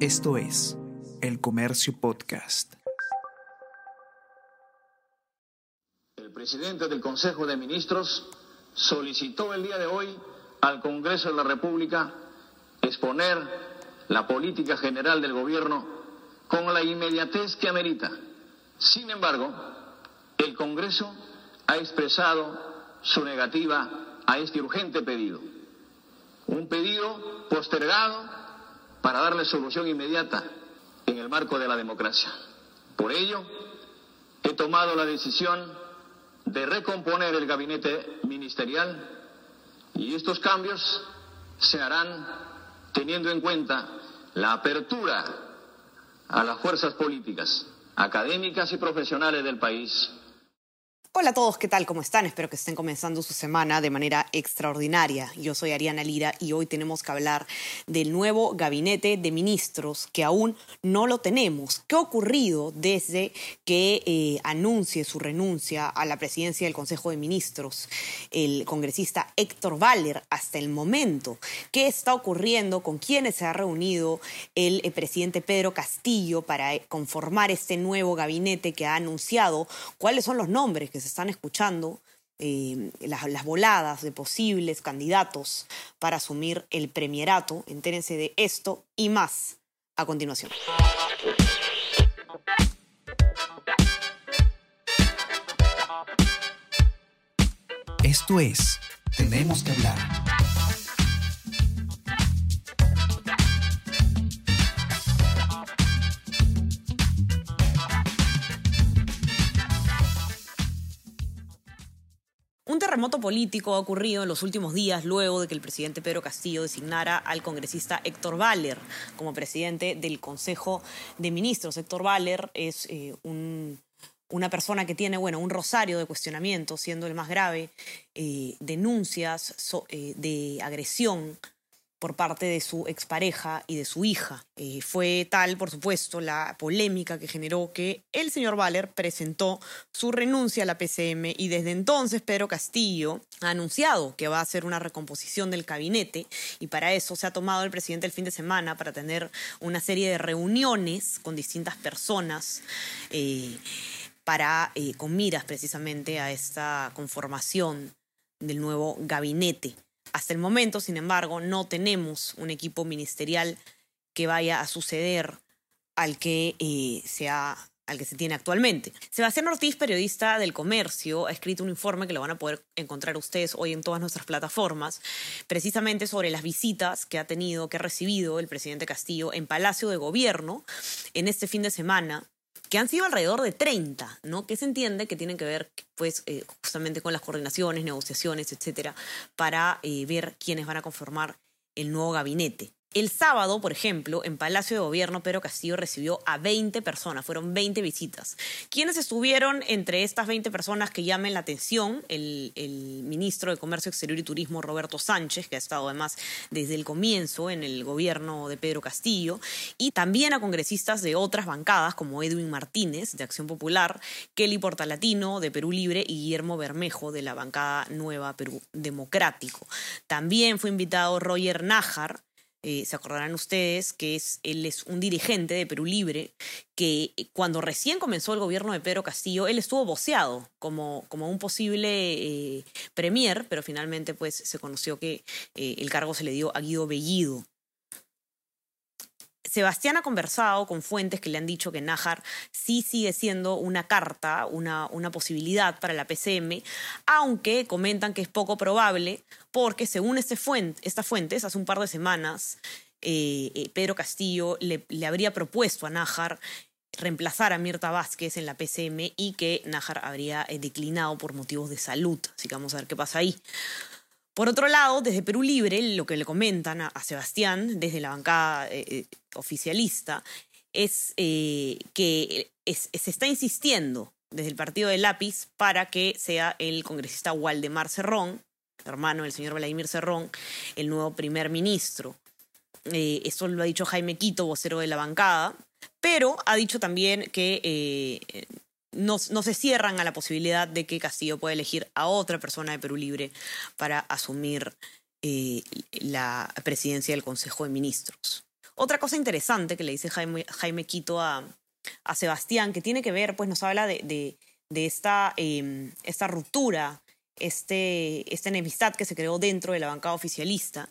Esto es El Comercio Podcast. El presidente del Consejo de Ministros solicitó el día de hoy al Congreso de la República exponer la política general del gobierno con la inmediatez que amerita. Sin embargo, el Congreso ha expresado su negativa a este urgente pedido. Un pedido postergado para darle solución inmediata en el marco de la democracia. Por ello, he tomado la decisión de recomponer el gabinete ministerial y estos cambios se harán teniendo en cuenta la apertura a las fuerzas políticas, académicas y profesionales del país Hola a todos, ¿qué tal? ¿Cómo están? Espero que estén comenzando su semana de manera extraordinaria. Yo soy Ariana Lira y hoy tenemos que hablar del nuevo gabinete de ministros que aún no lo tenemos. ¿Qué ha ocurrido desde que eh, anuncie su renuncia a la presidencia del Consejo de Ministros el congresista Héctor Valer hasta el momento? ¿Qué está ocurriendo? ¿Con quiénes se ha reunido el, el presidente Pedro Castillo para eh, conformar este nuevo gabinete que ha anunciado? ¿Cuáles son los nombres que se están escuchando eh, las, voladas de posibles candidatos para asumir el premierato. Entérense de esto y más a continuación. Esto es Tenemos que hablar terremoto político ha ocurrido en los últimos días luego de que el presidente Pedro Castillo designara al congresista Héctor Valer como presidente del Consejo de Ministros. Héctor Valer es eh, una persona que tiene bueno, un rosario de cuestionamientos, siendo el más grave, eh, denuncias eh, de agresión por parte de su expareja y de su hija. Eh, fue tal, por supuesto, la polémica que generó que el señor Valer presentó su renuncia a la PCM y desde entonces Pedro Castillo ha anunciado que va a hacer una recomposición del gabinete y para eso se ha tomado el presidente el fin de semana para tener una serie de reuniones con distintas personas. Eh, para, eh, con miras precisamente a esta conformación del nuevo gabinete. Hasta el momento, sin embargo, no tenemos un equipo ministerial que vaya a suceder al que eh, al que se tiene actualmente. Sebastián Ortiz, periodista del comercio, ha escrito un informe que lo van a poder encontrar ustedes hoy en todas nuestras plataformas, precisamente sobre las visitas que ha tenido, que ha recibido el presidente Castillo en Palacio de Gobierno en este fin de semana que han sido alrededor de 30, ¿no? Que se entiende que tienen que ver, pues, eh, justamente con las coordinaciones, negociaciones, etcétera, para eh, ver quiénes van a conformar el nuevo gabinete. El sábado, por ejemplo, en Palacio de Gobierno, Pedro Castillo recibió a 20 personas, fueron 20 visitas. ¿Quiénes estuvieron entre estas 20 personas que llamen la atención? El, ministro de Comercio Exterior y Turismo, Roberto Sánchez, que ha estado además desde el comienzo en el gobierno de Pedro Castillo, y también a congresistas de otras bancadas, como Edwin Martínez, de Acción Popular, Kelly Portalatino, de Perú Libre, y Guillermo Bermejo, de la bancada Nueva Perú Democrático. También fue invitado Roger Nájar, eh, se acordarán ustedes que es, él es un dirigente de Perú Libre, que eh, cuando recién comenzó el gobierno de Pedro Castillo, él estuvo voceado como, como un posible eh, premier, pero finalmente pues se conoció que el cargo se le dio a Guido Bellido. Sebastián ha conversado con fuentes que le han dicho que Nájar sí sigue siendo una carta, una, una posibilidad para la PCM, aunque comentan que es poco probable porque según este fuente, estas fuentes, hace un par de semanas, eh, eh, Pedro Castillo le, le, habría propuesto a Nájar reemplazar a Mirta Vázquez en la PCM y que Nájar habría eh, declinado por motivos de salud. Así que vamos a ver qué pasa ahí. Por otro lado, desde Perú Libre, lo que le comentan a, Sebastián, desde la bancada eh, eh, oficialista, es eh, que se está insistiendo desde el partido de Lápiz para que sea el congresista Waldemar Cerrón, hermano del señor Vladimir Cerrón, el nuevo primer ministro. esto lo ha dicho Jaime Quito, vocero de la bancada, pero ha dicho también que no, se cierran a la posibilidad de que Castillo pueda elegir a otra persona de Perú Libre para asumir eh, la presidencia del Consejo de Ministros. Otra cosa interesante que le dice Jaime, Jaime Quito a, a Sebastián, que tiene que ver, pues nos habla de, de, esta, eh, esta ruptura, este, esta enemistad que se creó dentro de la bancada oficialista,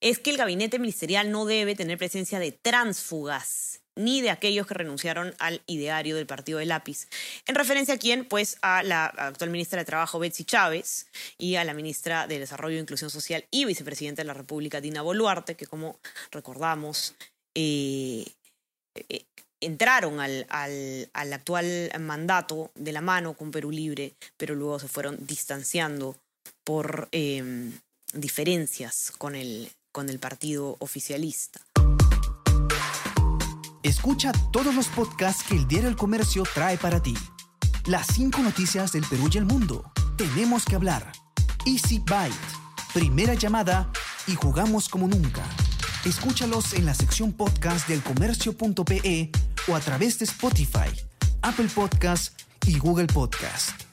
es que el gabinete ministerial no debe tener presencia de tránsfugas ni de aquellos que renunciaron al ideario del partido de lápiz. En referencia a quién, pues a la actual ministra de Trabajo, Betsy Chávez, y a la ministra de Desarrollo e Inclusión Social y vicepresidenta de la República, Dina Boluarte, que como recordamos, eh, eh, entraron al, al, al, actual mandato de la mano con Perú Libre, pero luego se fueron distanciando por eh, diferencias con el, con el partido oficialista. Escucha todos los podcasts que el Diario El Comercio trae para ti. Las cinco noticias del Perú y el mundo. Tenemos que hablar. Easy Byte. Primera llamada y jugamos como nunca. Escúchalos en la sección podcast del comercio.pe o a través de Spotify, Apple Podcast y Google Podcast.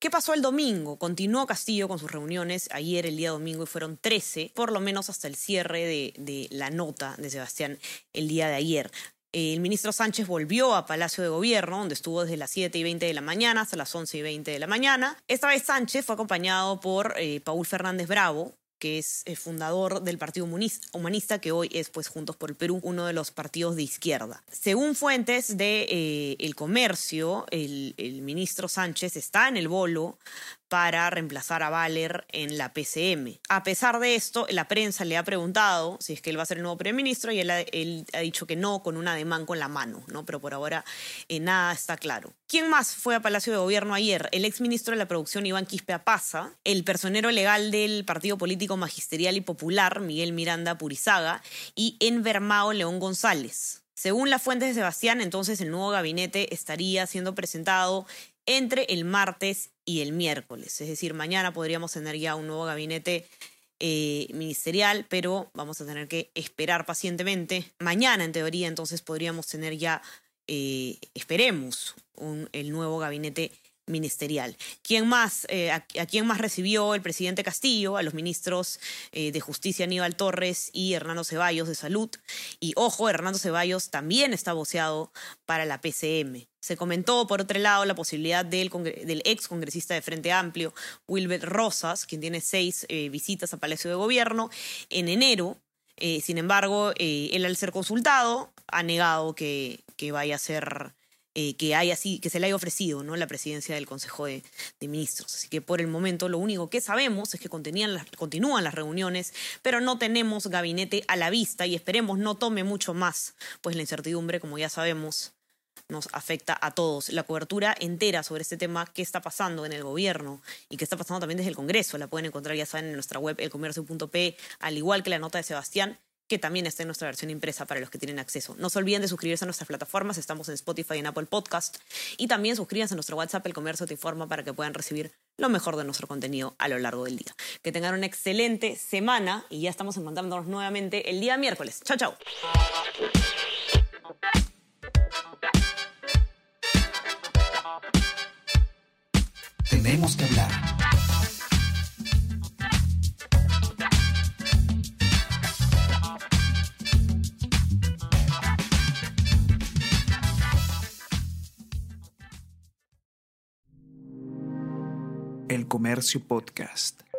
¿Qué pasó el domingo? Continuó Castillo con sus reuniones ayer, el día domingo, y fueron 13, por lo menos hasta el cierre de, la nota de Sebastián el día de ayer. El ministro Sánchez volvió a Palacio de Gobierno, donde estuvo desde las 7 y 20 de la mañana hasta las 11 y 20 de la mañana. Esta vez Sánchez fue acompañado por eh, Paul Fernández Bravo, que es el fundador del Partido Humanista, que hoy es, pues, Juntos por el Perú, uno de los partidos de izquierda. Según fuentes de eh, Comercio, el, el, ministro Sánchez está en el bolo para reemplazar a Valer en la PCM. A pesar de esto, la prensa le ha preguntado si es que él va a ser el nuevo primer ministro y él ha, él ha dicho que no, con un ademán con la mano, ¿no? Pero por ahora eh, nada está claro. ¿Quién más fue a Palacio de Gobierno ayer? El exministro de la Producción, Iván Quispe Apaza, el personero legal del Partido Político Magisterial y Popular, Miguel Miranda Purizaga, y Envermao León González. Según las fuentes de Sebastián, entonces el nuevo gabinete estaría siendo presentado entre el martes y el miércoles. Es decir, mañana podríamos tener ya un nuevo gabinete eh, ministerial, pero vamos a tener que esperar pacientemente. Mañana, en teoría, entonces podríamos tener ya, eh, esperemos, un, el nuevo gabinete ministerial. ¿Quién más, eh, a, quién más recibió el presidente Castillo? A los ministros eh, de Justicia Aníbal Torres y Hernando Ceballos de Salud. Y ojo, Hernando Ceballos también está voceado para la PCM. Se comentó, por otro lado, la posibilidad del, del ex congresista de Frente Amplio, Wilbert Rosas, quien tiene seis eh, visitas a Palacio de Gobierno, en enero. Sin embargo, él al ser consultado ha negado que, que vaya a ser eh, que, haya, que se le haya ofrecido ¿no? la presidencia del Consejo de, Ministros. Así que por el momento lo único que sabemos es que las, continúan las reuniones, pero no tenemos gabinete a la vista y esperemos no tome mucho más, pues la incertidumbre, como ya sabemos, nos afecta a todos. La cobertura entera sobre este tema, qué está pasando en el gobierno y qué está pasando también desde el Congreso, la pueden encontrar, ya saben, en nuestra web elcomercio.p, al igual que la nota de Sebastián que también está en nuestra versión impresa para los que tienen acceso. No se olviden de suscribirse a nuestras plataformas, estamos en Spotify y en Apple Podcast. Y también suscríbanse a nuestro WhatsApp, El Comercio Te Informa, para que puedan recibir lo mejor de nuestro contenido a lo largo del día. Que tengan una excelente semana y ya estamos encontrándonos nuevamente el día miércoles. Chao, chao. Tenemos que hablar. Comercio Podcast.